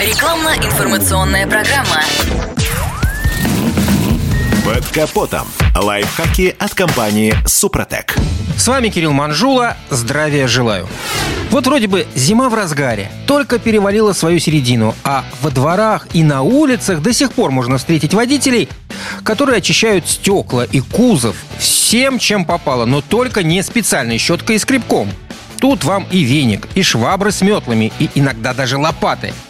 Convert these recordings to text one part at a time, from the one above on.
Рекламно-информационная программа. Под капотом. Лайфхаки от компании «Супротек». С вами Кирилл Манжула. Здравия желаю. Вот вроде бы зима в разгаре, только перевалила свою середину, а во дворах и на улицах до сих пор можно встретить водителей, которые очищают стекла и кузов всем, чем попало, но только не специальной щеткой и скребком. Тут вам и веник, и швабры с метлами, и иногда даже лопаты –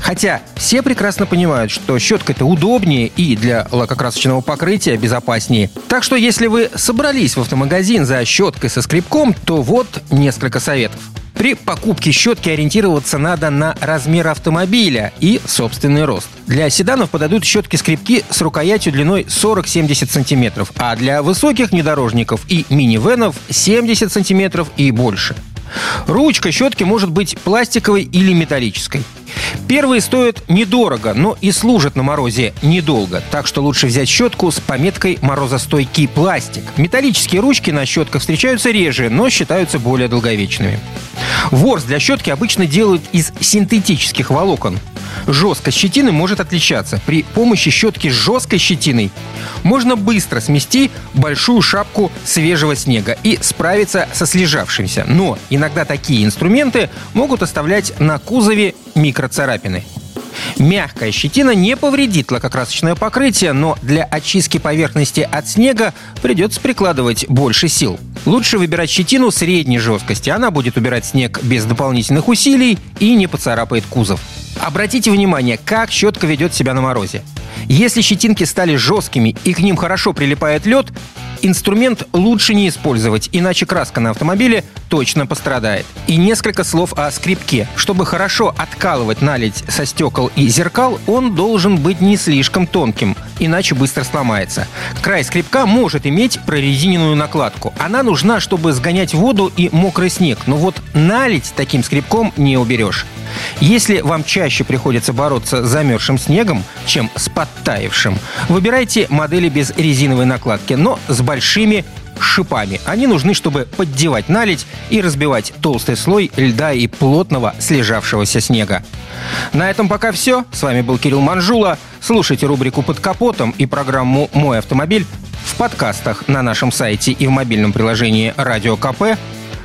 Хотя все прекрасно понимают, что щетка это удобнее и для лакокрасочного покрытия безопаснее. Так что если вы собрались в автомагазин за щеткой со скребком, то вот несколько советов. При покупке щетки ориентироваться надо на размер автомобиля и собственный рост. Для седанов подойдут щетки-скребки с рукоятью длиной 40-70 см, а для высоких внедорожников и минивенов 70 см и больше. Ручка щетки может быть пластиковой или металлической. Первые стоят недорого, но и служат на морозе недолго, так что лучше взять щетку с пометкой «морозостойкий пластик». Металлические ручки на щетках встречаются реже, но считаются более долговечными. Ворс для щетки обычно делают из синтетических волокон. Жесткость щетины может отличаться. При помощи щетки с жесткой щетиной можно быстро смести большую шапку свежего снега и справиться со слежавшимся. Но иногда такие инструменты могут оставлять на кузове микроцарапины. Мягкая щетина не повредит лакокрасочное покрытие, но для очистки поверхности от снега придется прикладывать больше сил. Лучше выбирать щетину средней жесткости. Она будет убирать снег без дополнительных усилий и не поцарапает кузов. Обратите внимание, как щетка ведет себя на морозе. Если щетинки стали жесткими и к ним хорошо прилипает лед, инструмент лучше не использовать, иначе краска на автомобиле точно пострадает. И несколько слов о скрипке. Чтобы хорошо откалывать наледь со стекол и зеркал, он должен быть не слишком тонким, иначе быстро сломается. Край скрипка может иметь прорезиненную накладку. Она нужна, чтобы сгонять воду и мокрый снег, но вот наледь таким скрипком не уберешь. Если вам чаще приходится бороться с замерзшим снегом, чем с подтаявшим, выбирайте модели без резиновой накладки, но с большими шипами. Они нужны, чтобы поддевать наледь и разбивать толстый слой льда и плотного слежавшегося снега. На этом пока все. С вами был Кирилл Манжула. Слушайте рубрику «Под капотом» и программу «Мой автомобиль» в подкастах на нашем сайте и в мобильном приложении «Радио КП»,